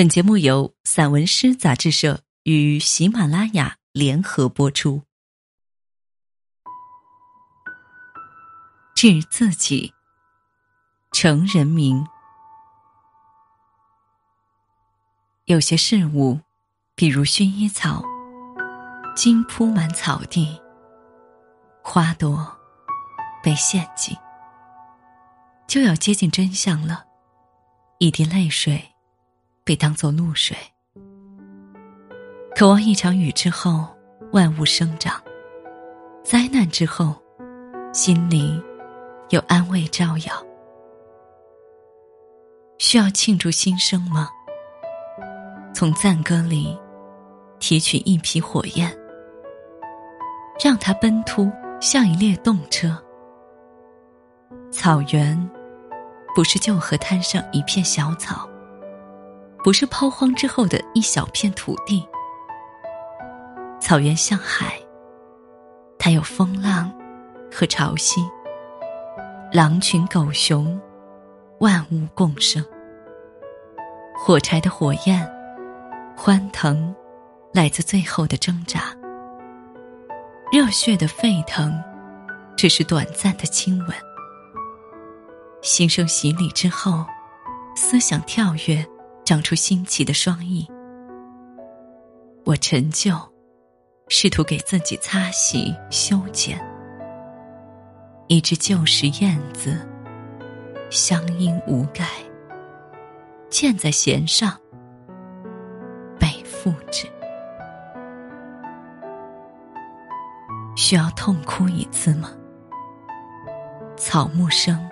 本节目由散文诗杂志社与喜马拉雅联合播出。致自己，成人名。有些事物，比如薰衣草，金铺满草地，花朵被献祭，就要接近真相了。一滴泪水。被当作露水，渴望一场雨之后万物生长；灾难之后，心里有安慰照耀。需要庆祝新生吗？从赞歌里提取一匹火焰，让它奔突，像一列动车。草原，不是就河滩上一片小草。不是抛荒之后的一小片土地，草原像海，它有风浪和潮汐，狼群狗熊，万物共生。火柴的火焰，欢腾，来自最后的挣扎；热血的沸腾，只是短暂的亲吻。心生洗礼之后，思想跳跃。长出新奇的双翼，我陈旧，试图给自己擦洗修剪。一只旧时燕子，乡音无改，箭在弦上，被复制。需要痛哭一次吗？草木生，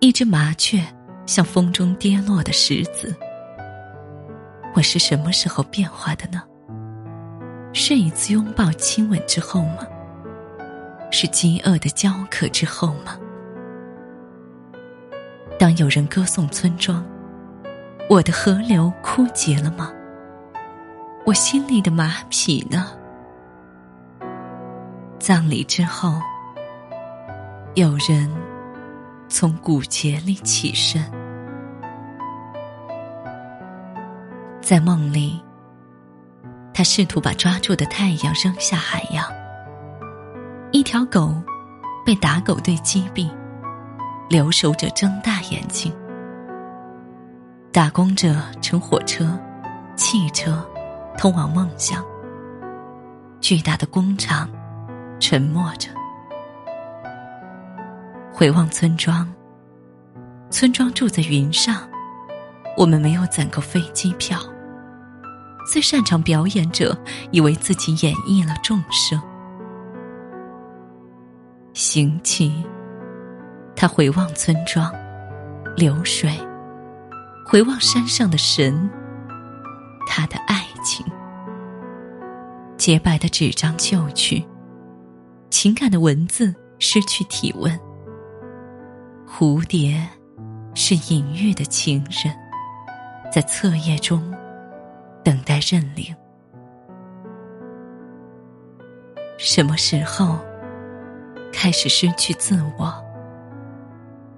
一只麻雀，像风中跌落的石子。我是什么时候变化的呢？是一次拥抱、亲吻之后吗？是饥饿的焦渴之后吗？当有人歌颂村庄，我的河流枯竭了吗？我心里的马匹呢？葬礼之后，有人从骨节里起身。在梦里，他试图把抓住的太阳扔下海洋。一条狗被打狗队击毙，留守者睁大眼睛。打工者乘火车、汽车通往梦想。巨大的工厂沉默着。回望村庄，村庄住在云上，我们没有攒够飞机票。最擅长表演者以为自己演绎了众生。行起，他回望村庄，流水，回望山上的神，他的爱情。洁白的纸张旧去，情感的文字失去体温。蝴蝶，是隐喻的情人，在册页中。等待认领。什么时候开始失去自我？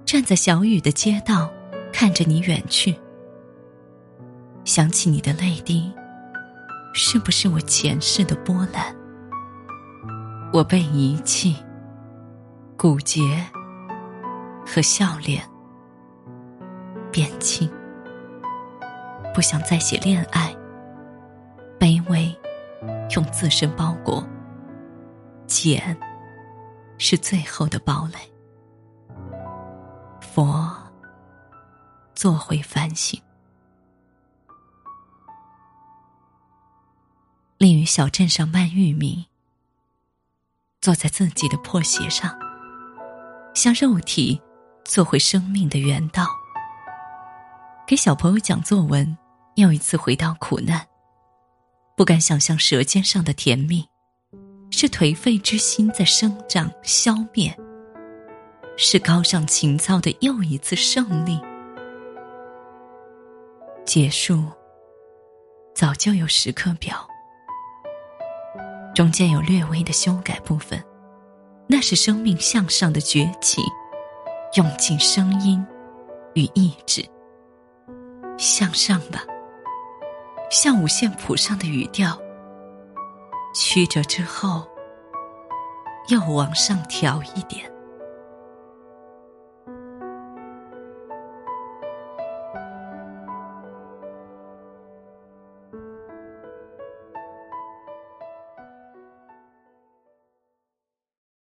站在小雨的街道，看着你远去，想起你的泪滴，是不是我前世的波澜？我被遗弃，骨节和笑脸变轻，不想再写恋爱。卑微，用自身包裹。茧，是最后的堡垒。佛，做回反省。立于小镇上卖玉米，坐在自己的破鞋上，像肉体做回生命的原道。给小朋友讲作文，又一次回到苦难。不敢想象舌尖上的甜蜜，是颓废之心在生长消灭，是高尚情操的又一次胜利。结束，早就有时刻表，中间有略微的修改部分，那是生命向上的崛起，用尽声音与意志，向上吧。像五线谱上的语调，曲折之后又往上调一点。